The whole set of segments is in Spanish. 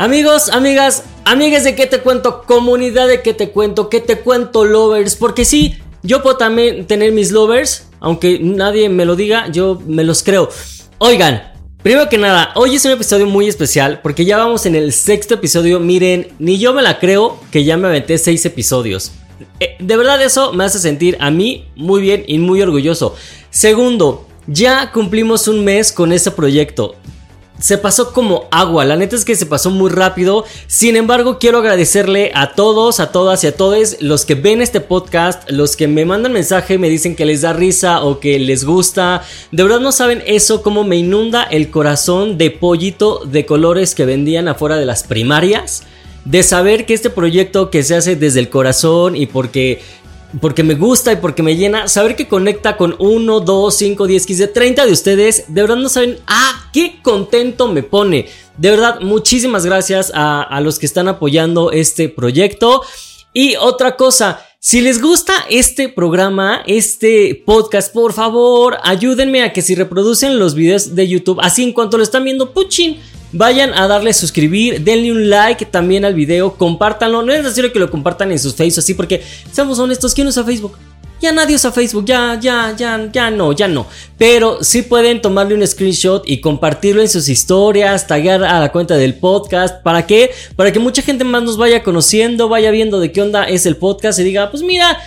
Amigos, amigas, amigas de qué te cuento, comunidad de qué te cuento, qué te cuento lovers, porque sí, yo puedo también tener mis lovers, aunque nadie me lo diga, yo me los creo. Oigan, Primero que nada, hoy es un episodio muy especial porque ya vamos en el sexto episodio. Miren, ni yo me la creo que ya me aventé seis episodios. Eh, de verdad eso me hace sentir a mí muy bien y muy orgulloso. Segundo, ya cumplimos un mes con este proyecto se pasó como agua. La neta es que se pasó muy rápido. Sin embargo, quiero agradecerle a todos, a todas y a todos los que ven este podcast, los que me mandan mensaje, me dicen que les da risa o que les gusta. De verdad no saben eso, cómo me inunda el corazón de pollito de colores que vendían afuera de las primarias. De saber que este proyecto que se hace desde el corazón y porque porque me gusta y porque me llena. Saber que conecta con 1, 2, 5, 10, 15, 30 de ustedes. De verdad no saben, ah, qué contento me pone. De verdad, muchísimas gracias a, los que están apoyando este proyecto. Y otra cosa, si les gusta este programa, este podcast, por favor, ayúdenme a que si reproducen los videos de YouTube, así en cuanto lo están viendo, puchin, Vayan a darle suscribir, denle un like también al video, compártanlo. No es necesario que lo compartan en sus Facebook así, porque seamos honestos, ¿quién usa Facebook? Ya nadie usa Facebook, ya, ya, ya, ya no, ya no. Pero sí pueden tomarle un screenshot y compartirlo en sus historias, taggear a la cuenta del podcast. ¿Para qué? Para que mucha gente más nos vaya conociendo, vaya viendo de qué onda es el podcast y diga, pues mira,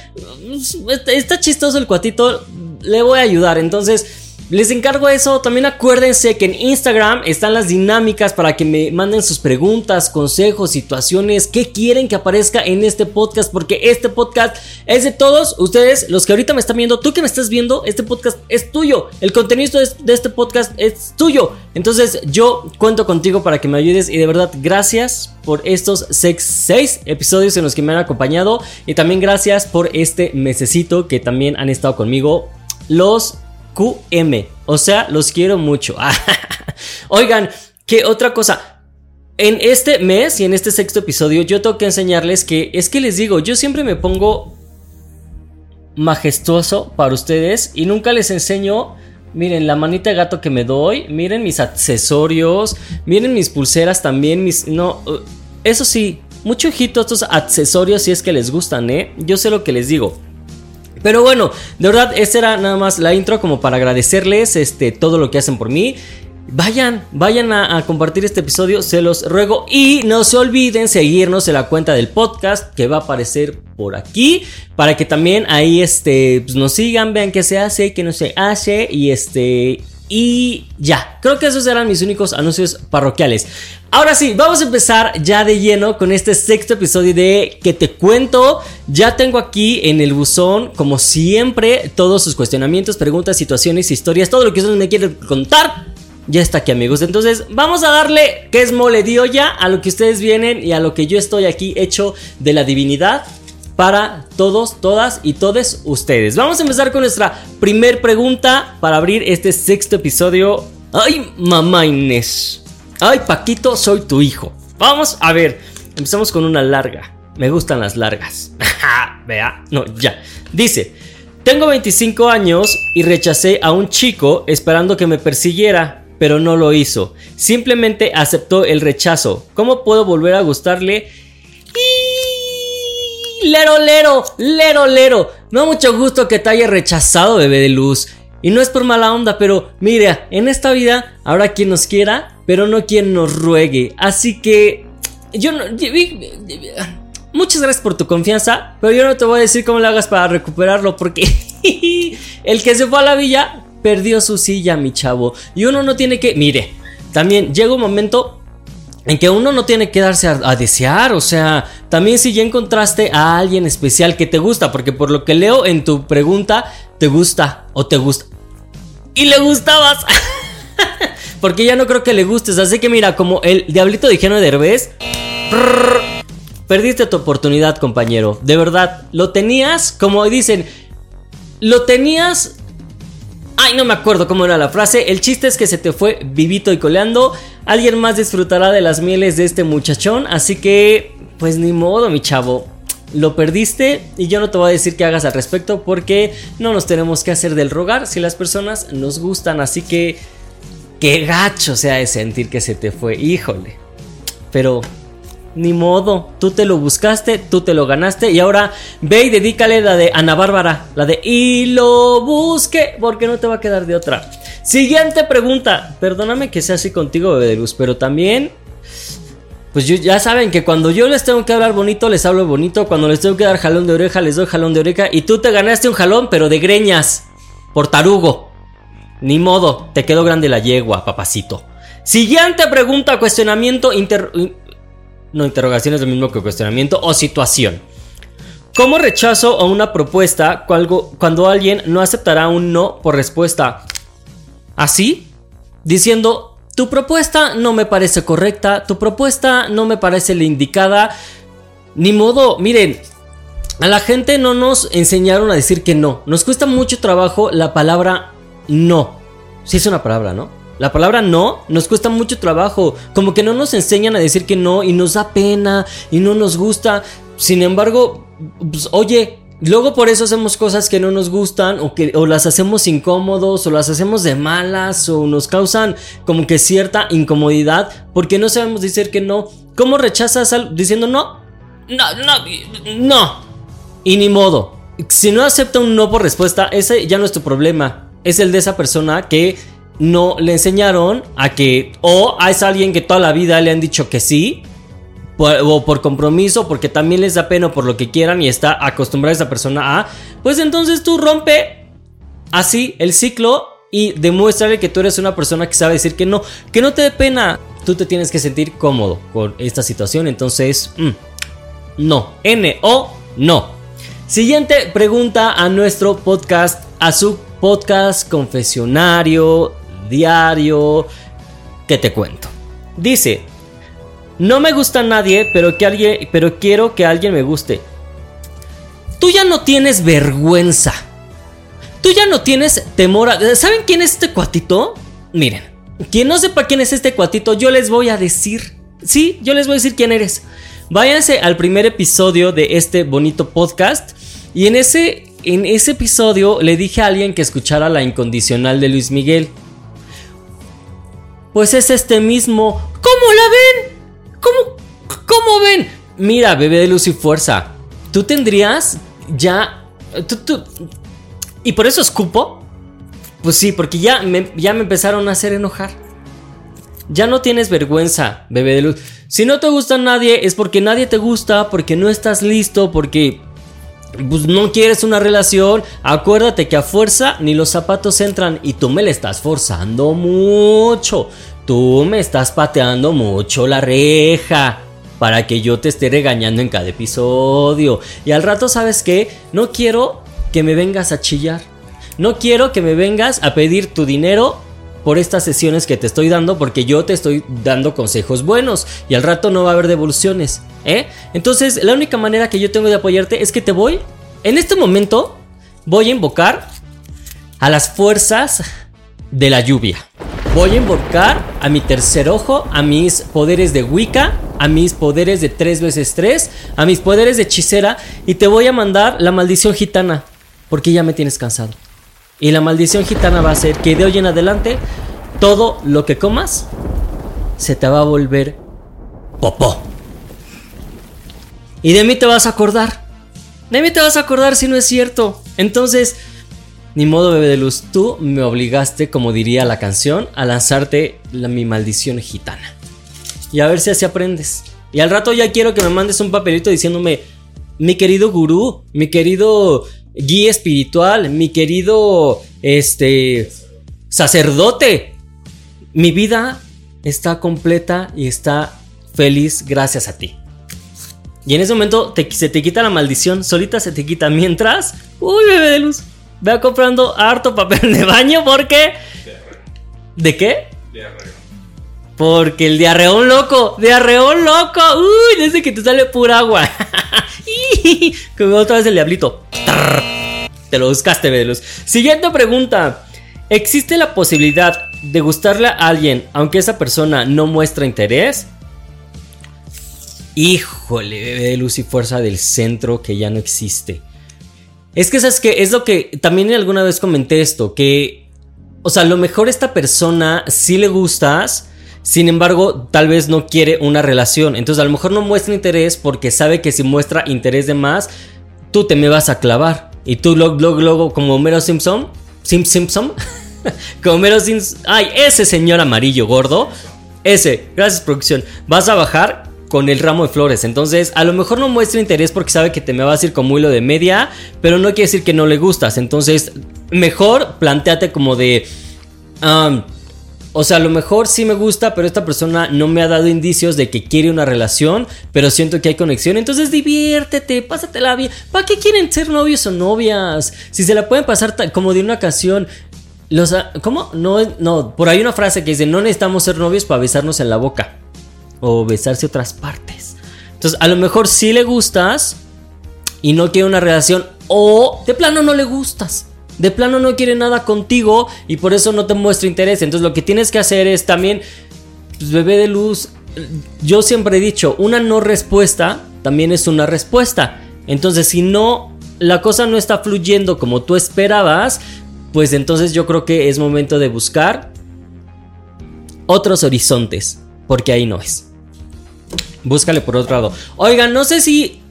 está chistoso el cuatito, le voy a ayudar. Entonces, les encargo eso. También acuérdense que en Instagram están las dinámicas para que me manden sus preguntas, consejos, situaciones, qué quieren que aparezca en este podcast. Porque este podcast es de todos ustedes, los que ahorita me están viendo. Tú que me estás viendo, este podcast es tuyo. El contenido de este podcast es tuyo. Entonces yo cuento contigo para que me ayudes. Y de verdad, gracias por estos seis, episodios en los que me han acompañado. Y también gracias por este mesecito que también han estado conmigo. Los QM. O sea, los quiero mucho. Oigan, ¿qué otra cosa? En este mes y en este sexto episodio yo tengo que enseñarles que es que les digo, yo siempre me pongo majestuoso para ustedes y nunca les enseño, miren la manita de gato que me doy, miren mis accesorios, miren mis pulseras también, mis no, uh, eso sí, mucho ojito estos accesorios si es que les gustan, ¿eh? Yo sé lo que les digo. Pero bueno, de verdad, esta era nada más la intro como para agradecerles este, todo lo que hacen por mí. Vayan, vayan a, compartir este episodio, se los ruego. Y no se olviden seguirnos en la cuenta del podcast que va a aparecer por aquí. Para que también ahí este, pues, nos sigan, vean qué se hace, qué no se hace. Y este. Y ya, creo que esos eran mis únicos anuncios parroquiales. Ahora sí, vamos a empezar ya de lleno con este sexto episodio de que te cuento. Ya tengo aquí en el buzón, como siempre, todos sus cuestionamientos, preguntas, situaciones, historias, todo lo que ustedes me quieren contar. Ya está aquí amigos, entonces vamos a darle que es mole dio ya a lo que ustedes vienen y a lo que yo estoy aquí hecho de la divinidad para todos, todas y todos ustedes. Vamos a empezar con nuestra primer pregunta para abrir este sexto episodio. Ay, mamá Inés. Ay, Paquito, soy tu hijo. Vamos a ver. Empezamos con una larga. Me gustan las largas. Vea, no, ya. Dice, tengo 25 años y rechacé a un chico esperando que me persiguiera, pero no lo hizo. Simplemente aceptó el rechazo. ¿Cómo puedo volver a gustarle? Lero, lero, lero, lero. Me da mucho gusto que te haya rechazado, bebé de luz. Y no es por mala onda, pero mira, en esta vida habrá quien nos quiera, pero no quien nos ruegue. Así que yo no... Muchas gracias por tu confianza, pero yo no te voy a decir cómo lo hagas para recuperarlo porque el que se fue a la villa perdió su silla, mi chavo. Y uno no tiene que... Mire, también llega un momento en que uno no tiene que darse a, a, desear, o sea, también si ya encontraste a alguien especial que te gusta, porque por lo que leo en tu pregunta, te gusta o te gusta y le gustabas. Porque ya no creo que le gustes. Así que mira, como el diablito de de Derbez. Perdiste tu oportunidad, compañero. De verdad, lo tenías, como dicen, lo tenías. Ay, no me acuerdo cómo era la frase. El chiste es que se te fue vivito y coleando. Alguien más disfrutará de las mieles de este muchachón. Así que, pues ni modo, mi chavo lo perdiste y yo no te voy a decir qué hagas al respecto porque no nos tenemos que hacer del rogar si las personas nos gustan, así que qué gacho sea de sentir que se te fue, híjole. pero ni modo, tú te lo buscaste, tú te lo ganaste y ahora ve y dedícale la de Ana Bárbara, la de y lo busque, porque no te va a quedar de otra. Siguiente pregunta, perdóname que sea así contigo, bebé pero también pues ya saben que cuando yo les tengo que hablar bonito, les hablo bonito. Cuando les tengo que dar jalón de oreja, les doy jalón de oreja. Y tú te ganaste un jalón, pero de greñas. Por tarugo. Ni modo, te quedó grande la yegua, papacito. Siguiente pregunta, cuestionamiento, inter... No, interrogación es lo mismo que cuestionamiento o situación. ¿Cómo rechazo a una propuesta cuando alguien no aceptará un no por respuesta? ¿Así? Diciendo, tu propuesta no me parece correcta, tu propuesta no me parece la indicada. Ni modo, miren, a la gente no nos enseñaron a decir que no. Nos cuesta mucho trabajo la palabra no. Si es una palabra, ¿no? La palabra no nos cuesta mucho trabajo. Como que no nos enseñan a decir que no y nos da pena y no nos gusta. Sin embargo, pues, oye, Luego por eso hacemos cosas que no nos gustan o que o las hacemos incómodos o las hacemos de malas o nos causan como que cierta incomodidad porque no sabemos decir que no. ¿Cómo rechazas diciendo no? No, no, no. Y ni modo. Si no acepta un no por respuesta, ese ya no es tu problema. Es el de esa persona que no le enseñaron a que o es alguien que toda la vida le han dicho que sí o por compromiso, porque también les da pena por lo que quieran y está acostumbrada esa persona a, pues entonces tú rompe así el ciclo y demuéstrale que tú eres una persona que sabe decir que no, que no te dé pena. Tú te tienes que sentir cómodo con esta situación, entonces, mm, no, N o no. Siguiente pregunta a nuestro podcast, a podcast confesionario, diario, que te cuento. Dice, no me gusta nadie, pero, que alguien, pero quiero que alguien me guste. Tú ya no tienes vergüenza. Tú ya no tienes temor a... ¿Saben quién es este cuatito? Miren, quien no sepa quién es este cuatito, yo les voy a decir. Sí, yo les voy a decir quién eres. Váyanse al primer episodio de este bonito podcast. Y en ese, en ese episodio le dije a alguien que escuchara la incondicional de Luis Miguel. Pues es este mismo. ¿Cómo la ven? ¿Cómo, cómo ven? Mira, bebé de luz y fuerza. Tú tendrías ya. ¿Y por eso escupo? Pues sí, porque ya me, ya me empezaron a hacer enojar. Ya no tienes vergüenza, bebé de luz. Si no te gusta nadie, es porque nadie te gusta, porque no estás listo, porque pues, no quieres una relación. Acuérdate que a fuerza ni los zapatos entran y tú me le estás forzando mucho. Tú me estás pateando mucho la reja para que yo te esté regañando en cada episodio. Y al rato, ¿sabes qué? No quiero que me vengas a chillar. No quiero que me vengas a pedir tu dinero por estas sesiones que te estoy dando porque yo te estoy dando consejos buenos y al rato no va a haber devoluciones, ¿eh? Entonces, la única manera que yo tengo de apoyarte es que te voy en este momento voy a invocar a las fuerzas de la lluvia. Voy a invocar a mi tercer ojo, a mis poderes de Wicca, a mis poderes de 3 veces 3, a mis poderes de hechicera y te voy a mandar la maldición gitana, porque ya me tienes cansado. Y la maldición gitana va a ser que de hoy en adelante todo lo que comas se te va a volver popó. Y de mí te vas a acordar. De mí te vas a acordar si no es cierto. Entonces, ni modo, bebé de luz, tú me obligaste, como diría la canción, a lanzarte la, mi maldición gitana. Y a ver si así aprendes. Y al rato ya quiero que me mandes un papelito diciéndome, mi querido gurú, mi querido guía espiritual, mi querido, este, sacerdote. Mi vida está completa y está feliz gracias a ti. Y en ese momento se te quita la maldición, solita se te quita. Mientras, uy, bebé de luz, Vea comprando harto papel de baño porque... ¿De qué? Diarreo. Porque el diarreón loco, diarreón loco. Uy, desde que te sale pura agua. Como otra vez el diablito. Te lo buscaste, Velus. Siguiente pregunta. ¿Existe la posibilidad de gustarle a alguien aunque esa persona no muestra interés? Híjole, bebé de luz y fuerza del centro que ya no existe. Es que sabes que es lo que también alguna vez comenté esto, que, o sea, a lo mejor esta persona sí le gustas Sin embargo, tal vez no quiere una relación. Entonces a lo mejor no muestra interés porque sabe que si muestra interés de más, tú te me vas a clavar. Y tú luego, luego, luego como Homero Simpson, Sim Simpson, como Homero Simpson, ay, ese señor amarillo gordo, ese, gracias producción, vas a bajar con el ramo de flores. Entonces, a lo mejor no muestra interés porque sabe que te me vas a ir como hilo de media, pero no quiere decir que no le gustas. Entonces, mejor planteate como de... o sea, a lo mejor sí me gusta, pero esta persona no me ha dado indicios de que quiere una relación, pero siento que hay conexión. Entonces diviértete, pásatela bien. ¿Para qué quieren ser novios o novias? Si se la pueden pasar como de una ocasión. Los, ¿Cómo? No, no, por ahí una frase que dice, no necesitamos ser novios para besarnos en la boca. O besarse otras partes. Entonces, a lo mejor sí le gustas y no quiere una relación. O de plano no le gustas de plano no quiere nada contigo y por eso no te muestra interés. Entonces lo que tienes que hacer es también, pues, bebé de luz, yo siempre he dicho, una no respuesta también es una respuesta. Entonces si no, la cosa no está fluyendo como tú esperabas, pues entonces yo creo que es momento de buscar otros horizontes, porque ahí no es. Búscale por otro lado. Oigan, no sé si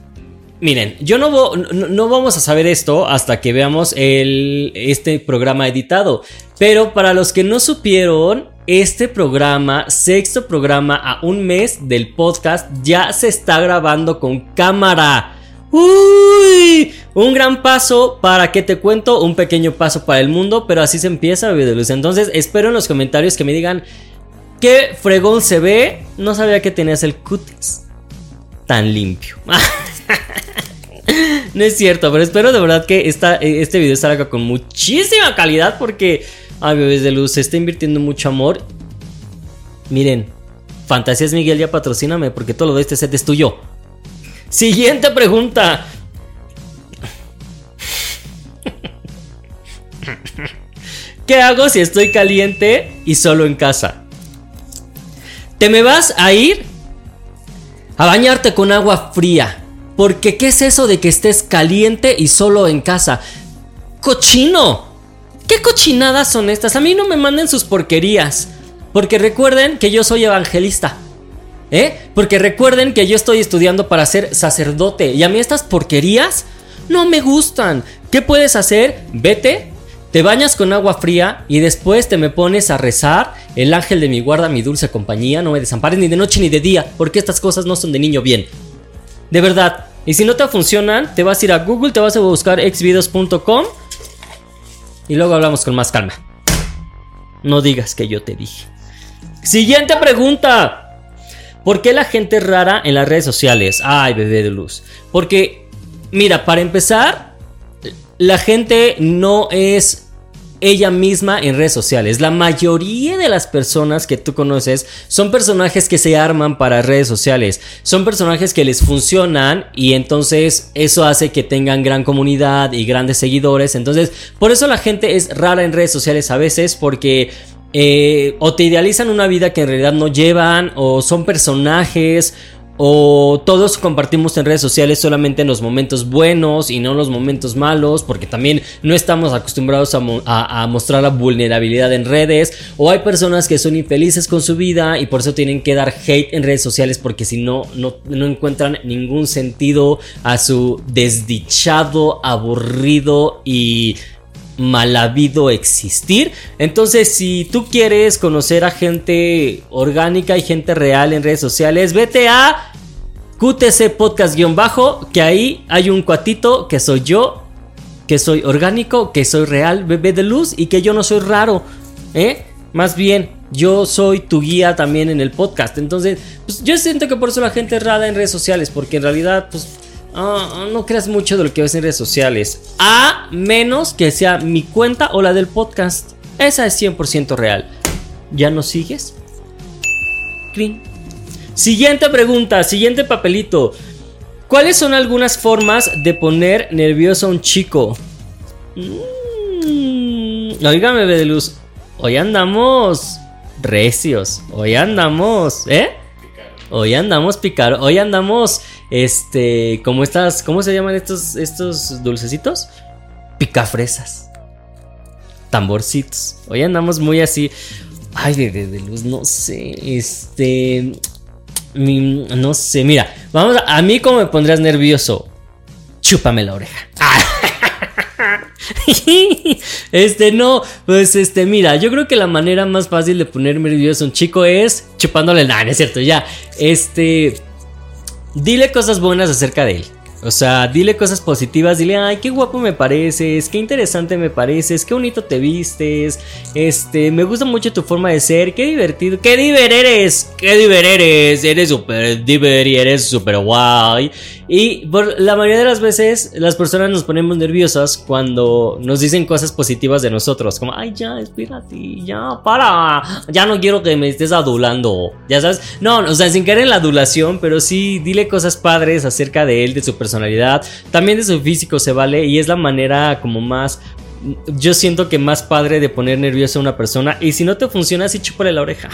Miren, yo no, no, vamos a saber esto hasta que veamos el, este programa editado. Pero para los que no supieron, este programa, sexto programa a un mes del podcast, ya se está grabando con cámara. ¡Uy! Un gran paso para que te cuento, un pequeño paso para el mundo, pero así se empieza Bebé de Luz. Entonces, espero en los comentarios que me digan qué fregón se ve. No sabía que tenías el cutis tan limpio. no es cierto, pero espero de verdad que esta, este video salga con muchísima calidad porque, ay, bebés de luz, se está invirtiendo mucho amor. Miren, Fantasías Miguel ya patrocíname porque todo lo de este set es tuyo. Siguiente pregunta. ¿Qué hago si estoy caliente y solo en casa? ¿Te me vas a ir a bañarte con agua fría? Porque ¿qué es eso de que estés caliente y solo en casa? ¡Cochino! ¿Qué cochinadas son estas? A mí no me manden sus porquerías. Porque recuerden que yo soy evangelista. ¿Eh? Porque recuerden que yo estoy estudiando para ser sacerdote. Y a mí estas porquerías no me gustan. ¿Qué puedes hacer? Vete, te bañas con agua fría y después te me pones a rezar. El ángel de mi guarda, mi dulce compañía, no me desampares ni de noche ni de día. Porque estas cosas no son de niño bien. De verdad. Y si no te funcionan, te vas a ir a Google, te vas a buscar xvideos.com y luego hablamos con más calma. No digas que yo te dije. Siguiente pregunta. ¿Por qué la gente es rara en las redes sociales? Ay, bebé de luz. Porque, mira, para empezar, la gente no es ella misma en redes sociales. La mayoría de las personas que tú conoces son personajes que se arman para redes sociales. Son personajes que les funcionan y entonces eso hace que tengan gran comunidad y grandes seguidores. Entonces, por eso la gente es rara en redes sociales a veces porque... Eh, o te idealizan una vida que en realidad no llevan, o son personajes, o todos compartimos en redes sociales solamente en los momentos buenos y no en los momentos malos, porque también no estamos acostumbrados a, mostrar la vulnerabilidad en redes, o hay personas que son infelices con su vida y por eso tienen que dar hate en redes sociales porque si no, no, no encuentran ningún sentido a su desdichado, aburrido y mal habido existir. Entonces, si tú quieres conocer a gente orgánica y gente real en redes sociales, vete a QTC Podcast-bajo, que ahí hay un cuatito que soy yo, que soy orgánico, que soy real, bebé de luz y que yo no soy raro, ¿eh? Más bien, yo soy tu guía también en el podcast. Entonces, pues yo siento que por eso la gente es rara en redes sociales, porque en realidad, pues Ah, no creas mucho de lo que ves en redes sociales. A menos que sea mi cuenta o la del podcast. Esa es 100% real. ¿Ya nos sigues? Siguiente pregunta, siguiente papelito. ¿Cuáles son algunas formas de poner nervioso a un chico? Mmm, oígame, de luz. Hoy andamos recios. Hoy andamos, ¿eh? Hoy andamos picar. Hoy andamos este, como estas, ¿cómo se llaman estos, estos dulcecitos? Picafresas. Tamborcitos. Hoy andamos muy así. Ay, bebé de luz, no sé. Este. no sé, mira. Vamos a, a mí, ¿cómo me pondrías nervioso? Chúpame la oreja. este, no, pues este, mira, yo creo que la manera más fácil de ponerme nervioso a un chico es chupándole nada, es cierto, ya. Este, dile cosas buenas acerca de él. O sea, dile cosas positivas, dile, ay, qué guapo me pareces, qué interesante me pareces, qué bonito te vistes, este, me gusta mucho tu forma de ser, qué divertido, qué diver eres, qué diver eres, eres súper diver y eres súper guay. Y por la mayoría de las veces las personas nos ponemos nerviosas cuando nos dicen cosas positivas de nosotros, como, ay, ya, espérate, ya, para, ya no quiero que me estés adulando, ya sabes, no, o sea, sin caer en la adulación, pero sí, dile cosas padres acerca de él, de su personalidad, también de su físico se vale y es la manera como más yo siento que más padre de poner nerviosa a una persona. Y si no te funciona, así chúpale la oreja.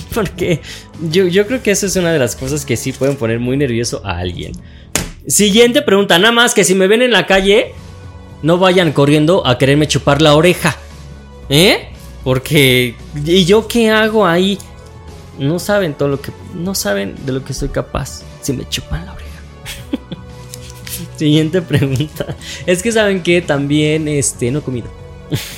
Porque yo, yo creo que eso es una de las cosas que sí pueden poner muy nervioso a alguien. Siguiente pregunta, nada más que si me ven en la calle, no vayan corriendo a quererme chupar la oreja. ¿Eh? Porque... ¿Y yo qué hago ahí? No saben todo lo que... No saben de lo que soy capaz si me chupan la oreja. Siguiente pregunta. Es que saben que también, este, no he comido.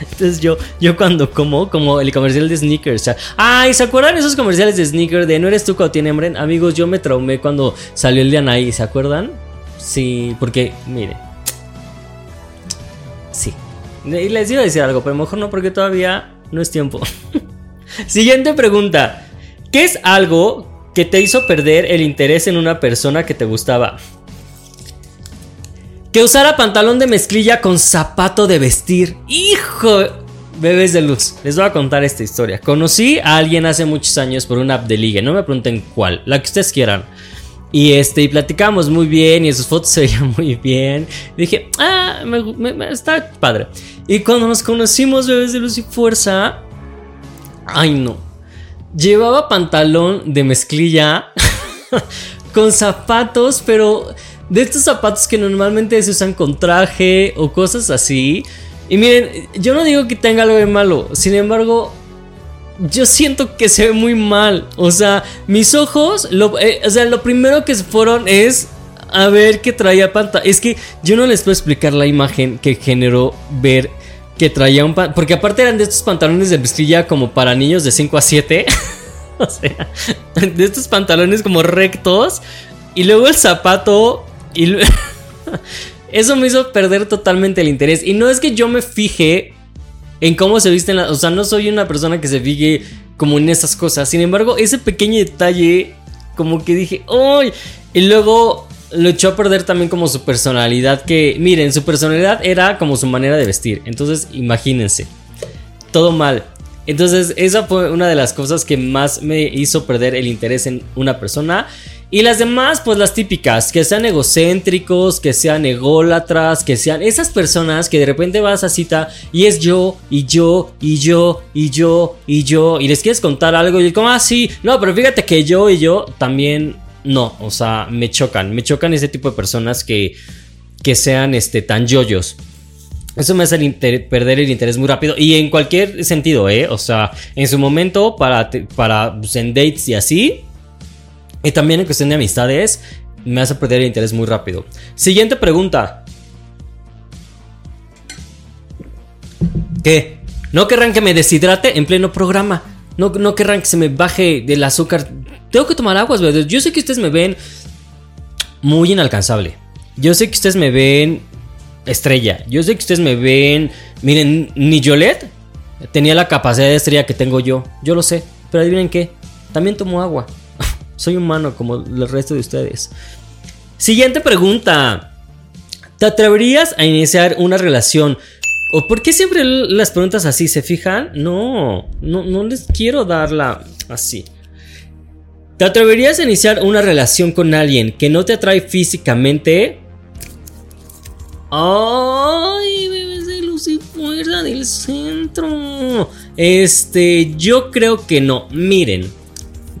Entonces yo, yo cuando como, como el comercial de sneakers. Ay, ¿se acuerdan esos comerciales de sneakers de no eres tú cuando tiene hambre? Amigos, yo me traumé cuando salió el de Anaí, ¿se acuerdan? Sí, porque, mire. Sí. Y les iba a decir algo, pero mejor no porque todavía no es tiempo. Siguiente pregunta. ¿Qué es algo que te hizo perder el interés en una persona que te gustaba? Que usara pantalón de mezclilla con zapato de vestir. Hijo, bebés de luz. Les voy a contar esta historia. Conocí a alguien hace muchos años por una app de ligue. No me pregunten cuál, la que ustedes quieran. Y este, y platicamos muy bien y sus fotos se veían muy bien. dije, ah, me, está padre. Y cuando nos conocimos, bebés de luz y fuerza, ay no. Llevaba pantalón de mezclilla con zapatos, pero de estos zapatos que normalmente se usan con traje o cosas así. Y miren, yo no digo que tenga algo de malo, sin embargo, yo siento que se ve muy mal. O sea, mis ojos, lo, eh, o sea, lo primero que se fueron es a ver que traía pantalla. Es que yo no les puedo explicar la imagen que generó ver que traía un Porque aparte eran de estos pantalones de mezclilla como para niños de 5 a 7. o sea, de estos pantalones como rectos. Y luego el zapato y eso me hizo perder totalmente el interés. Y no es que yo me fije en cómo se visten las... O sea, no soy una persona que se fije como en esas cosas. Sin embargo, ese pequeño detalle, como que dije, ¡ay! Y luego lo echó a perder también como su personalidad. Que, miren, su personalidad era como su manera de vestir. Entonces, imagínense. Todo mal. Entonces, esa fue una de las cosas que más me hizo perder el interés en una persona. Y las demás, pues las típicas, que sean egocéntricos, que sean ególatras, que sean esas personas que de repente vas a cita y es yo, y yo, y yo, y yo, y yo, y les quieres contar algo y como, ah, no, pero fíjate que yo y yo también no, o sea, me chocan, me chocan ese tipo de personas que, que sean este, tan yoyos. Eso me hace perder el interés muy rápido y en cualquier sentido, ¿eh? O sea, en su momento, para, para pues, en dates y así, y también en cuestión de amistades, me hace perder el interés muy rápido. Siguiente pregunta. ¿Qué? ¿No querrán que me deshidrate en pleno programa? ¿No, no querrán que se me baje del azúcar? Tengo que tomar aguas, ¿verdad? Yo sé que ustedes me ven muy inalcanzable. Yo sé que ustedes me ven estrella. Yo sé que ustedes me ven... Miren, ni Yolette tenía la capacidad de estrella que tengo yo. Yo lo sé. Pero adivinen qué. También tomo agua. Soy humano como el resto de ustedes. Siguiente pregunta. ¿Te atreverías a iniciar una relación? ¿O por qué siempre las preguntas así? ¿Se fijan? No, no, no les quiero darla así. ¿Te atreverías a iniciar una relación con alguien que no te atrae físicamente? ¡Ay, bebés de luz y fuerza del centro! Este, yo creo que no. Miren,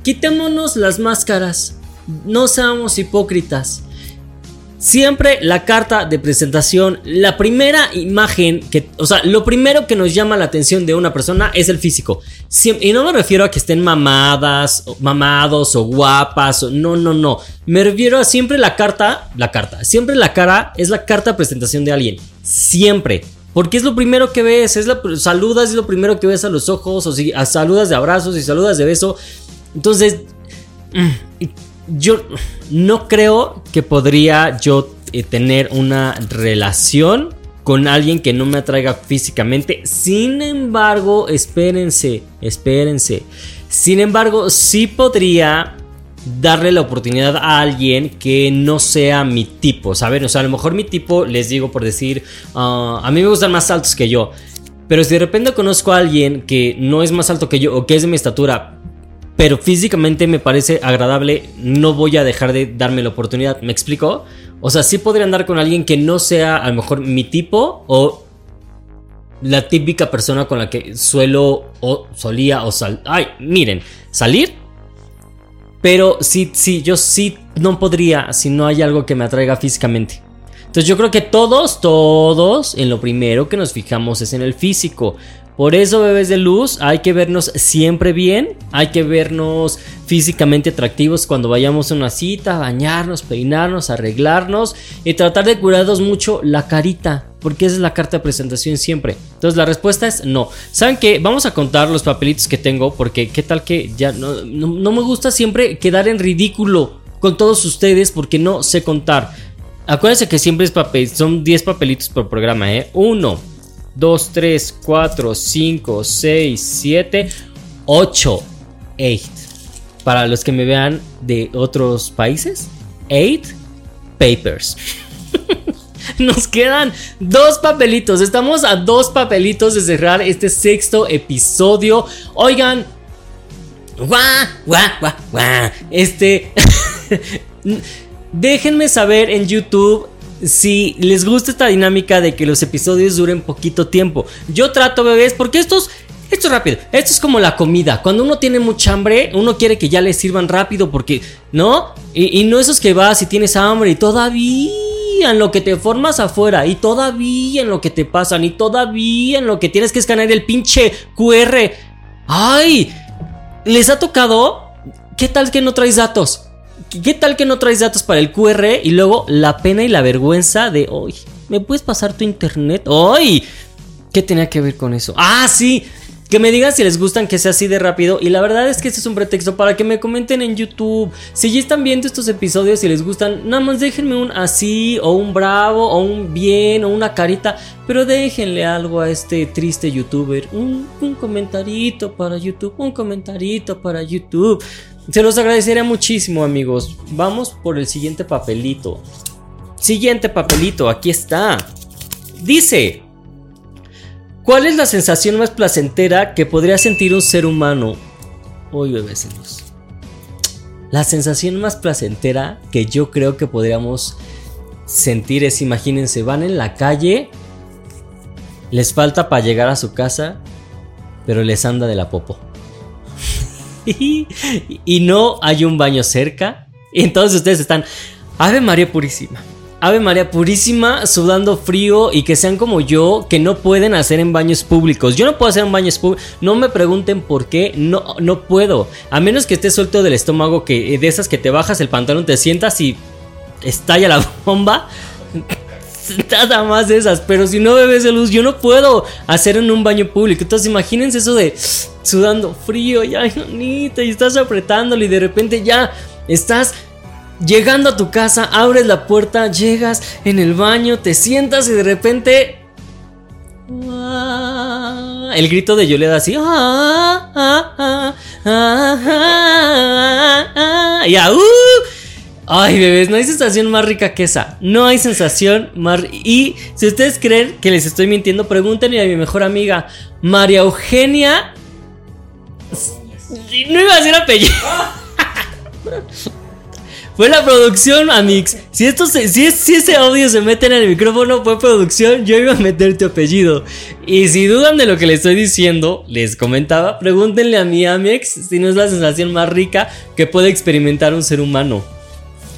Quitémonos las máscaras. No seamos hipócritas. Siempre la carta de presentación, la primera imagen que, o sea, lo primero que nos llama la atención de una persona es el físico. y no me refiero a que estén mamadas, mamados o guapas, o, no, no, no. Me refiero a siempre la carta, la carta, siempre la cara es la carta de presentación de alguien. Siempre. Porque es lo primero que ves, es la, saludas, es lo primero que ves a los ojos, o si saludas de abrazos y saludas de beso. Entonces, mm, yo no creo que podría yo eh, tener una relación con alguien que no me atraiga físicamente. Sin embargo, espérense, espérense. Sin embargo, sí podría darle la oportunidad a alguien que no sea mi tipo, ¿saben? O sea, a lo mejor mi tipo, les digo por decir, ah, a mí me gustan más altos que yo. Pero si de repente conozco a alguien que no es más alto que yo o que es de mi estatura, pero físicamente me parece agradable, no voy a dejar de darme la oportunidad. ¿Me explico? O sea, sí podría andar con alguien que no sea a lo mejor mi tipo o la típica persona con la que suelo o solía o sal... Ay, miren, salir. Pero sí, sí, yo sí no podría si no hay algo que me atraiga físicamente. Entonces yo creo que todos, todos, en lo primero que nos fijamos es en el físico. Por eso, bebés de luz, hay que vernos siempre bien, hay que vernos físicamente atractivos cuando vayamos a una cita, bañarnos, peinarnos, arreglarnos y tratar de cuidarnos mucho la carita, porque esa es la carta de presentación siempre. Entonces la respuesta es no. ¿Saben qué? Vamos a contar los papelitos que tengo, porque qué tal que ya no, no, me gusta siempre quedar en ridículo con todos ustedes porque no sé contar. Acuérdense que siempre es papel, son 10 papelitos por programa, ¿eh? Uno, 2, 3, 4, 5, 6, 7, 8. 8. Para los que me vean de otros países, 8 papers. Nos quedan dos papelitos. Estamos a dos papelitos de cerrar este sexto episodio. Oigan. Guau, guau, guau, guau. Este. Déjenme saber en YouTube si les gusta esta dinámica de que los episodios duren poquito tiempo. Yo trato, bebés, porque estos esto es rápido. Esto es como la comida. Cuando uno tiene mucha hambre, uno quiere que ya le sirvan rápido porque, ¿no? Y, no esos que vas y tienes hambre y todavía en lo que te formas afuera y todavía en lo que te pasan y todavía en lo que tienes que escanear el pinche QR. ¡Ay! ¿Les ha tocado? ¿Qué tal que no traes datos? ¿Qué tal que no traes datos para el QR y luego la pena y la vergüenza de, hoy, ¿me puedes pasar tu internet? ¡Ay! ¿Qué tenía que ver con eso? Ah, sí. Que me digan si les gustan que sea así de rápido. Y la verdad es que este es un pretexto para que me comenten en YouTube. Si ya están viendo estos episodios y les gustan, nada más déjenme un así, o un bravo, o un bien, o una carita. Pero déjenle algo a este triste youtuber. Un, un comentarito para YouTube, un comentarito para YouTube. Se los agradecería muchísimo, amigos. Vamos por el siguiente papelito. Siguiente papelito, aquí está. Dice, ¿cuál es la sensación más placentera que podría sentir un ser humano? Hoy, bebés La sensación más placentera que yo creo que podríamos sentir es, imagínense, van en la calle, les falta para llegar a su casa, pero les anda de la popo. y no hay un baño cerca. Y entonces ustedes están, Ave María Purísima. Ave María Purísima, sudando frío y que sean como yo, que no pueden hacer en baños públicos. Yo no puedo hacer en baños públicos. No me pregunten por qué, no, no puedo. A menos que estés suelto del estómago, que de esas que te bajas el pantalón, te sientas y estalla la bomba. Nada más de esas, pero si no bebes de luz, yo no puedo hacer en un baño público. Entonces imagínense eso de sudando frío, ya, y estás apretándolo y de repente ya estás llegando a tu casa, abres la puerta, llegas en el baño, te sientas y de repente... El grito de Yoleda así... Ya, uh, Ay, bebés, no hay sensación más rica que esa. No hay sensación más. Y si ustedes creen que les estoy mintiendo, pregúntenle a mi mejor amiga, María Eugenia. No iba a decir apellido. Fue la producción, Amix. Si, si, si ese audio se mete en el micrófono, fue producción, yo iba a meter tu apellido. Y si dudan de lo que les estoy diciendo, les comentaba, pregúntenle a mi Amix si no es la sensación más rica que puede experimentar un ser humano.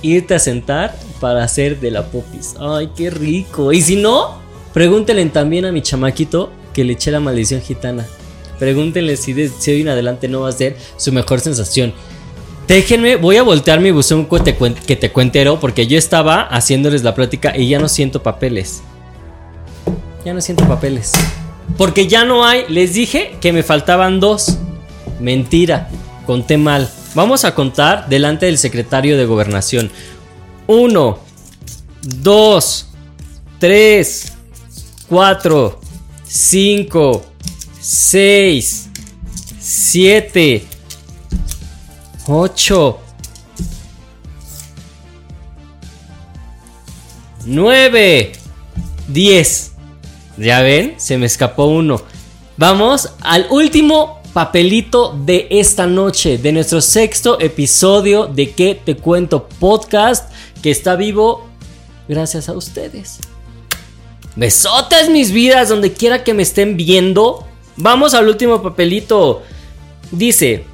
irte a sentar para hacer de la popis. Ay, qué rico. Y si no, pregúntenle también a mi chamaquito que le eché la maldición gitana. Pregúntenle si de hoy en adelante no va a ser su mejor sensación. Déjenme, voy a voltear mi buzón que te, que te cuentero porque yo estaba haciéndoles la plática y ya no siento papeles. Ya no siento papeles. Porque ya no hay, les dije que me faltaban dos. Mentira, conté mal. Vamos a contar delante del secretario de gobernación. Uno, dos, tres, cuatro, cinco, seis, siete, ocho, nueve, diez. Ya ven, se me escapó uno. Vamos al último papelito de esta noche, de nuestro sexto episodio de ¿Qué te cuento? Podcast que está vivo gracias a ustedes. Besotes mis vidas, donde quiera que me estén viendo. Vamos al último papelito. Dice,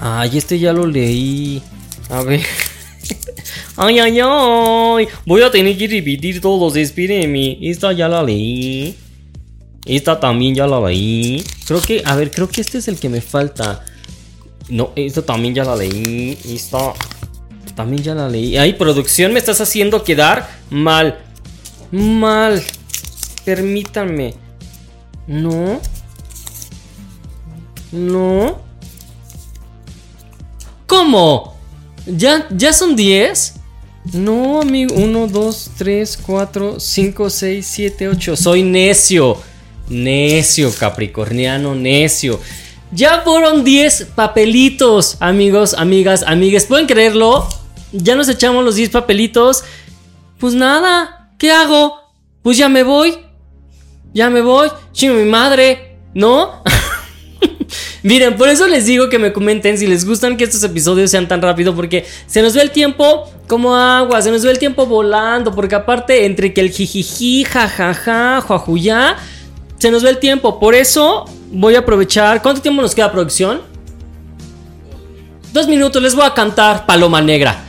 ay, este ya lo leí. A ver. Ay, ay, ay. Voy a tener que repetir todos. Espérenme. Esta ya la leí. Esta también ya la leí. Creo que, a ver, creo que este es el que me falta. No, esta también ya la leí. Esta también ya la leí. Ay, producción, me estás haciendo quedar mal. Mal. Permítanme. No. No. ¿Cómo? ¿Ya, ya son 10? No, amigo. 1, 2, 3, 4, 5, 6, 7, 8. Soy necio. Necio, capricorniano, necio. Ya fueron 10 papelitos, amigos, amigas, amigues. ¿Pueden creerlo? Ya nos echamos los 10 papelitos. Pues nada, ¿qué hago? Pues ya me voy. Ya me voy. Chingo mi madre, ¿no? Miren, por eso les digo que me comenten si les gustan que estos episodios sean tan rápido porque se nos ve el tiempo como agua, se nos ve el tiempo volando, porque aparte entre que el jijiji, jajaja, juajuya, se nos ve el tiempo. Por eso voy a aprovechar. ¿Cuánto tiempo nos queda producción? Dos minutos, les voy a cantar Paloma Negra.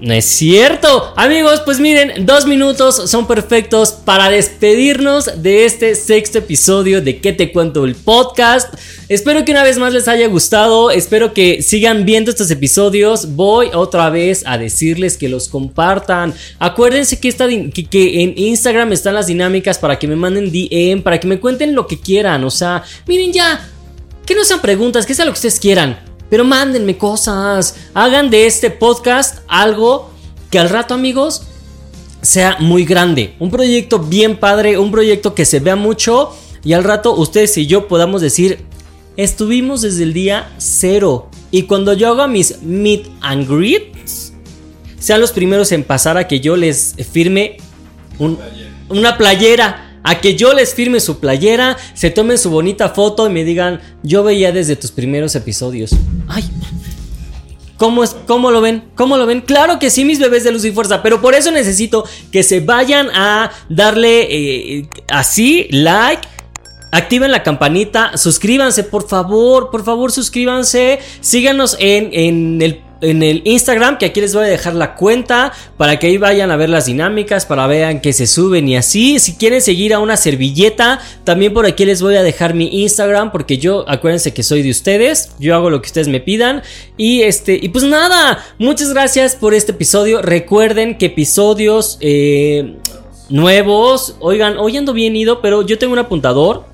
No es cierto. Amigos, pues miren, dos minutos son perfectos para despedirnos de este sexto episodio de ¿Qué te cuento? El podcast. Espero que una vez más les haya gustado. Espero que sigan viendo estos episodios. Voy otra vez a decirles que los compartan. Acuérdense que, que, que en Instagram están las dinámicas para que me manden DM, para que me cuenten lo que quieran. O sea, miren ya. Que no sean preguntas, que sea lo que ustedes quieran. Pero mándenme cosas. Hagan de este podcast algo que al rato, amigos, sea muy grande. Un proyecto bien padre, un proyecto que se vea mucho. Y al rato ustedes y yo podamos decir, estuvimos desde el día cero. Y cuando yo haga mis meet and greets, sean los primeros en pasar a que yo les firme una playera a que yo les firme su playera, se tomen su bonita foto y me digan, yo veía desde tus primeros episodios. Ay, ¿Cómo, es, ¿Cómo lo ven? ¿Cómo lo ven? Claro que sí, mis bebés de luz y fuerza, pero por eso necesito que se vayan a darle eh, así, like. Activen la campanita, suscríbanse, por favor, por favor, suscríbanse. Síganos en, en el en el Instagram, que aquí les voy a dejar la cuenta para que ahí vayan a ver las dinámicas, para vean que se suben y así. Si quieren seguir a una servilleta, también por aquí les voy a dejar mi Instagram, porque yo, acuérdense que soy de ustedes, yo hago lo que ustedes me pidan. Y este, y pues nada, muchas gracias por este episodio. Recuerden que episodios eh, nuevos, oigan, hoy ando bien ido, pero yo tengo un apuntador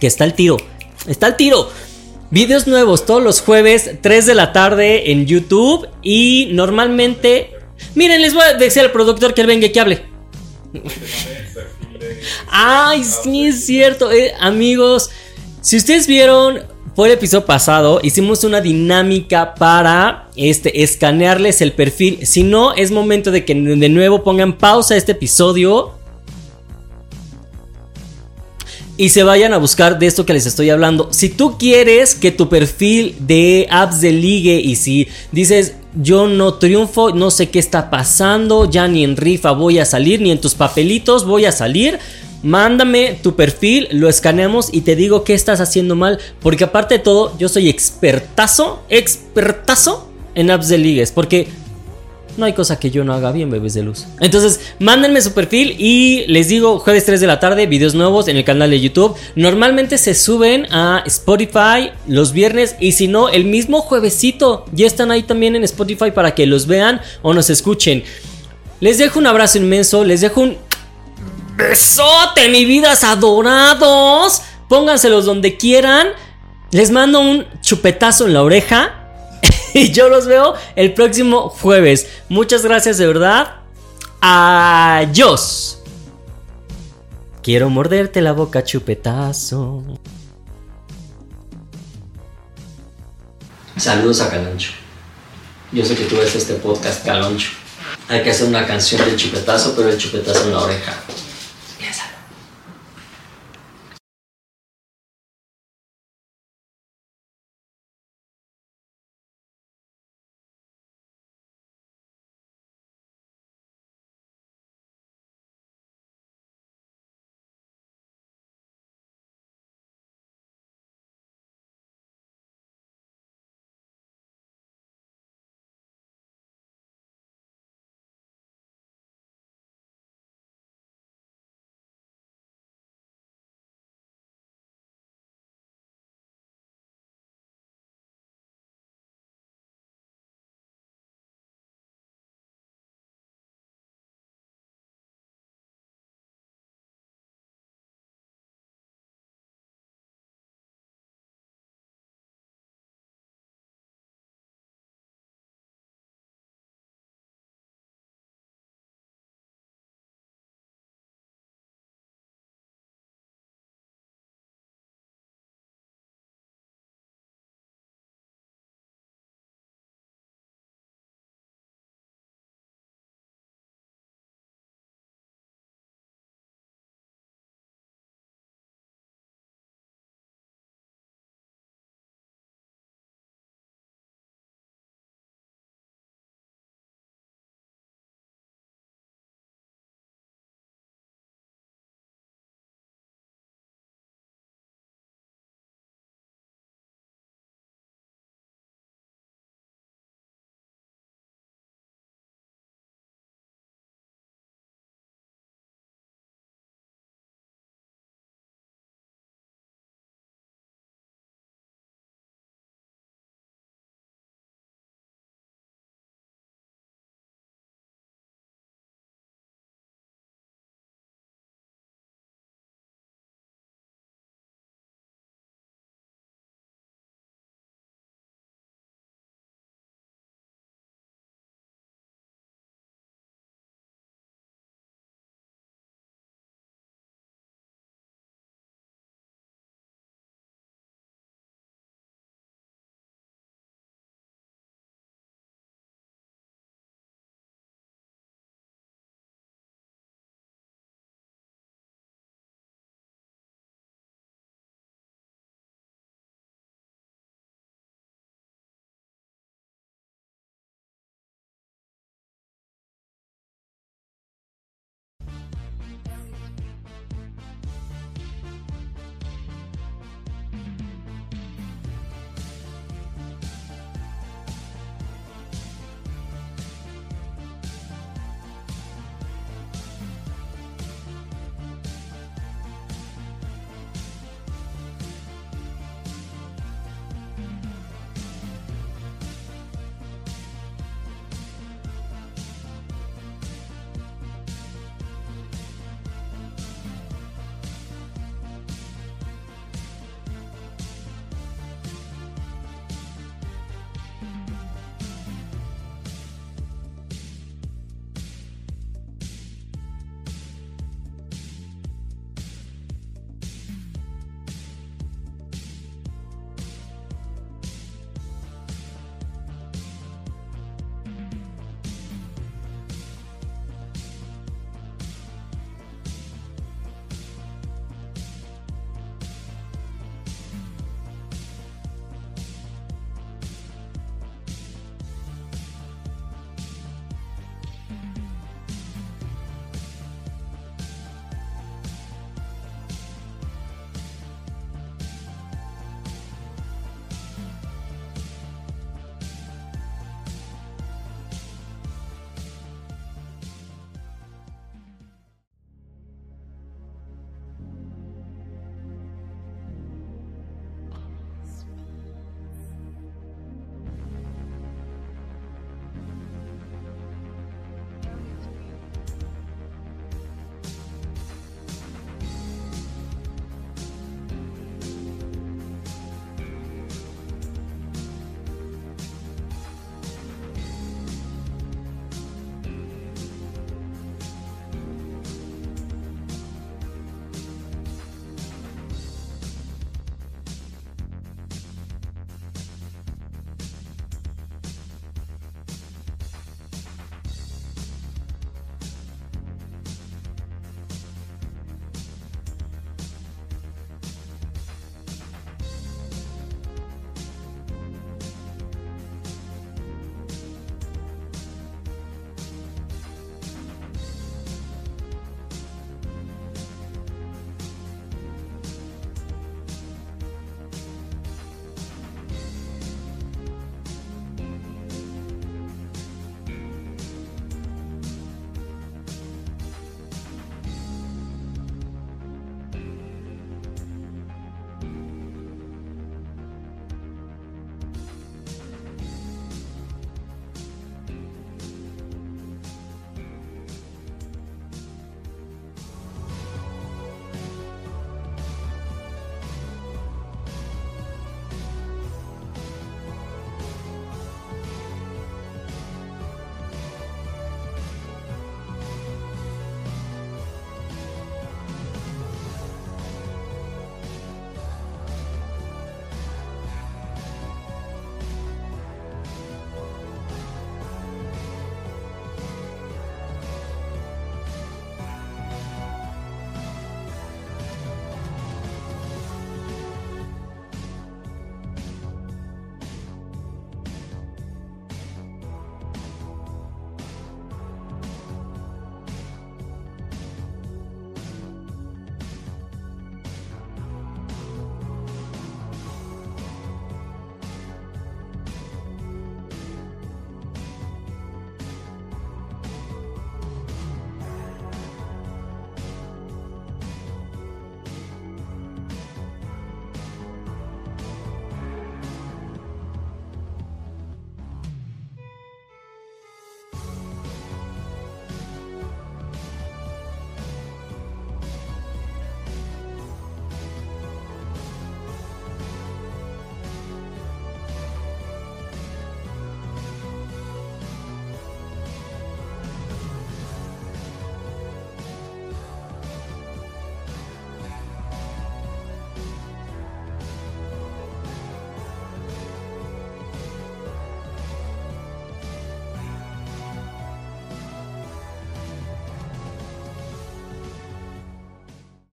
que está al tiro, está al tiro. Videos nuevos todos los jueves, 3 de la tarde en YouTube. Y normalmente. Miren, les voy a decir al productor que él venga y que hable. Ay, sí, es cierto. Eh, amigos, si ustedes vieron, fue el episodio pasado, hicimos una dinámica para este, escanearles el perfil. Si no, es momento de que de nuevo pongan pausa este episodio y se vayan a buscar de esto que les estoy hablando. Si tú quieres que tu perfil de apps de ligue y si dices yo no triunfo, no sé qué está pasando, ya ni en rifa voy a salir, ni en tus papelitos voy a salir. Mándame tu perfil, lo escaneamos y te digo qué estás haciendo mal. Porque aparte de todo, yo soy expertazo, expertazo en apps de ligues, porque no hay cosa que yo no haga bien, bebés de luz. Entonces, mándenme su perfil y les digo, jueves 3 de la tarde, videos nuevos en el canal de YouTube. Normalmente se suben a Spotify los viernes y si no, el mismo juevesito. Ya están ahí también en Spotify para que los vean o nos escuchen. Les dejo un abrazo inmenso, les dejo un besote, mi vidas adorados. Pónganselos donde quieran. Les mando un chupetazo en la oreja. y yo los veo el próximo jueves. Muchas gracias de verdad. Adiós. Quiero morderte la boca, chupetazo. Saludos a Caloncho. Yo sé que tú ves este podcast, Caloncho. Hay que hacer una canción del chupetazo, pero el chupetazo en la oreja.